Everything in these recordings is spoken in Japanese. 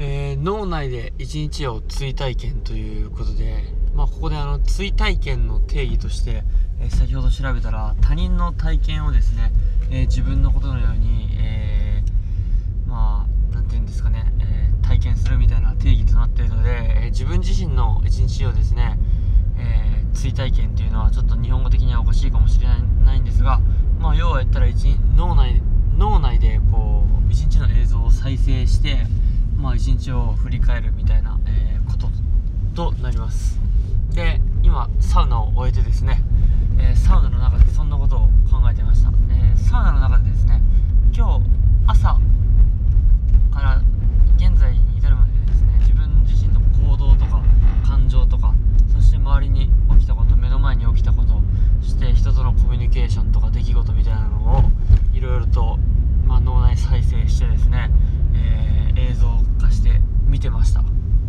えー、脳内で一日を追体験ということで、まあ、ここであの追体験の定義として、えー、先ほど調べたら他人の体験をですね、えー、自分のことのように、えまあ何て言うんですかね、え体験するみたいな定義となっているので、え自分自身の一日をですね、え追体験っていうのはちょっと日本語的にはおかしいかもしれないんですが、まあ、要は言ったら一脳内脳内でこう一日の映像を再生してまあ、一日を振り返るみたいな、えー、こととなります。で今サウナを終えてですね、えー、サウナの中でそんなことを考えてました、えー、サウナの中でですね今日朝から現在に至るまでですね自分自身の行動とか感情とかそして周りに起きたこと目の前に起きたことそして人とのコミュニケーションとか出来事みたいなのをいろいろと、まあ、脳内再生してですね、えー、映像化して見てました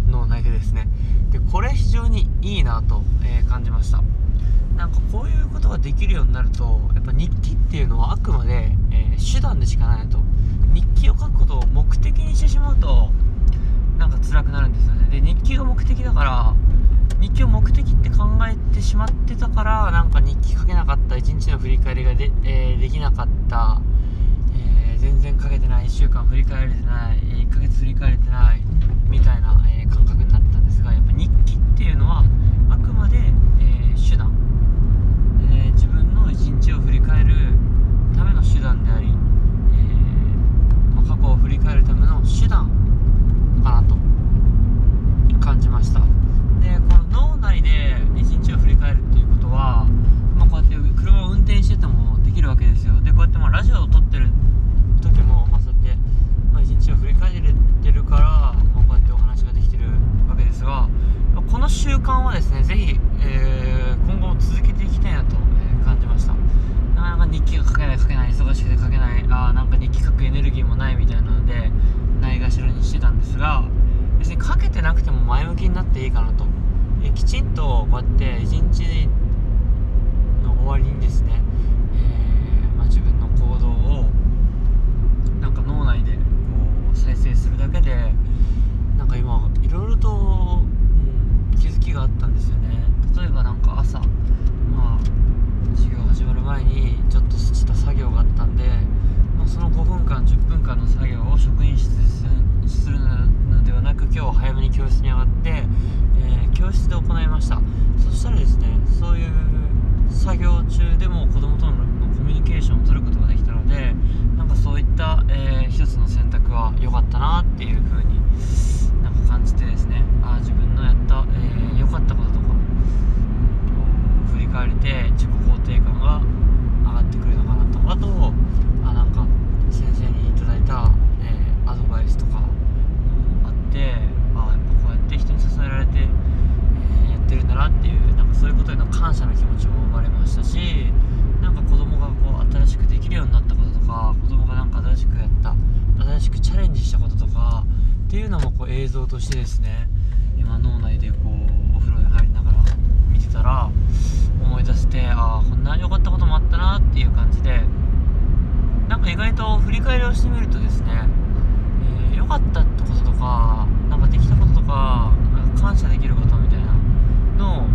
脳内ですね。でこれ非常にいいなと、えー、感じました。なんかこういうことができるようになるとやっぱ日記っていうのはあくまで、えー、手段でしかないと。日記を書くことを目的にしてしまうとなんか辛くなるんですよね。で日記が目的だから日記を目的って考えてしまってたからなんか日記書けなかった一日の振り返りがで,、えー、できなかったえ全然かけてない1週間振り返れてない1ヶ月振り返れてないみたいな、えー、感覚になったんですがやっぱ日記っていうのはあくまで、えー、手段、えー、自分の一日を振り返るための手段であり、えまあ、過去を振り返るための手段かなと感じましたでこの脳内で一日を振り返るっていうことは、まあ、こうやって車を運転しててもできるわけですよでこうやってまあラジオを撮ってる時も、まあ、そうやって、まあ、一日を振り返れてるから、まあ、こうやってお話ができてるわけですが、ま、この習慣はですねぜひ、えー、今後も続けていきたいなと、え感じました。なかなか日記が書けない書けない忙しくて書けないあなんか日記書くエネルギーもないみたいなのでないがしろにしてたんですが別に書けてなくても前向きになっていいかなと、えきちんとこうやって一日の終わりにですね、えーまあ、自分の行動をなんか脳内でこう再生するだけでなんか今いろいろと、うん、気づきがあったんですよね例えばなんか朝まあ授業始まる前にちょっとした作業があったんで、まあ、その5分間10分間の作業を職員室でするのではなく今日早めに教室に上がって、えー、教室で行いました。そしたらですねそういう作業中でも子供とのコミュニケーションを取ることができたのでなんかそういった、えー、一つの選択は良かったなっていう風になんか感じてですね。あ自分のやった、えー、かったことと、うん、振り返れて自己肯定感が上がってくるのかなと。あとあなんか先生にいただいた、えー、アドバイスとかもあってあやっぱこうやって人に支えられて、えやってるんだなっていうなんかそういうことへの感謝の気持ちも生まれましたしなんか子供がこう新しくできるようになったこととか子供がなんか新しくやった新しくチャレンジしたこととかっていうのもこう映像としてですね今脳内でこうお風呂に入りながら見てたら思い出してああこんなに良かったこともあったなっていう感じでなんか意外と振り返りをしてみるとですね良、えー、かったってこととかなんかできたこととか感謝できることみたいなのを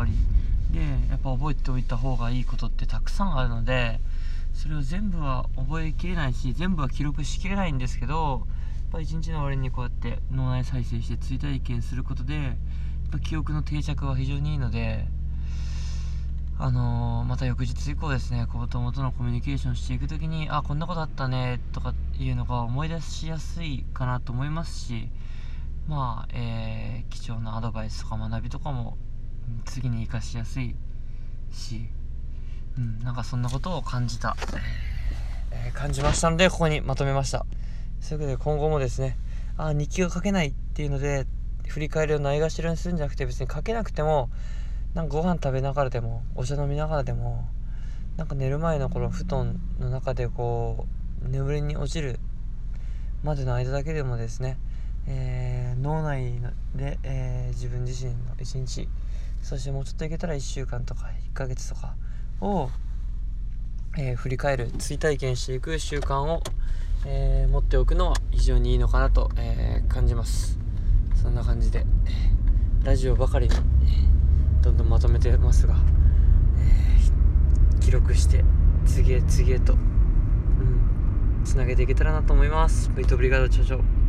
わり。でやっぱ覚えておいた方がいいことってたくさんあるのでそれを全部は覚えきれないし全部は記録しきれないんですけどやっぱ一日の終わりにこうやって脳内再生して追体験することでやっぱ記憶の定着は非常にいいのであのー、また翌日以降ですね子供とのコミュニケーションしていく時にあこんなことあったねとかいうのが思い出しやすいかなと思いますしまあ、えー、貴重なアドバイスとか学びとかも次に生かしやすいし、うん、なんかそんなことを感じた、えー、感じましたのでここにまとめました。そういうわけで今後もですねあ日記が書けないっていうので振り返りをないがしろにするんじゃなくて別に書けなくてもなんかご飯食べながらでもお茶飲みながらでもなんか寝る前のこの布団の中でこう眠りに落ちるまでの間だけでもですね、えー、脳内で、えー、自分自身の一日そしてもうちょっといけたら1週間とか1ヶ月とかを、えー、振り返る追体験していく習慣を、え持っておくのは非常にいいのかなと、え感じますそんな感じでラジオばかりにどんどんまとめてますが、え、記録して次へ次へと、うん、つなげていけたらなと思います。ブイトブリガード長々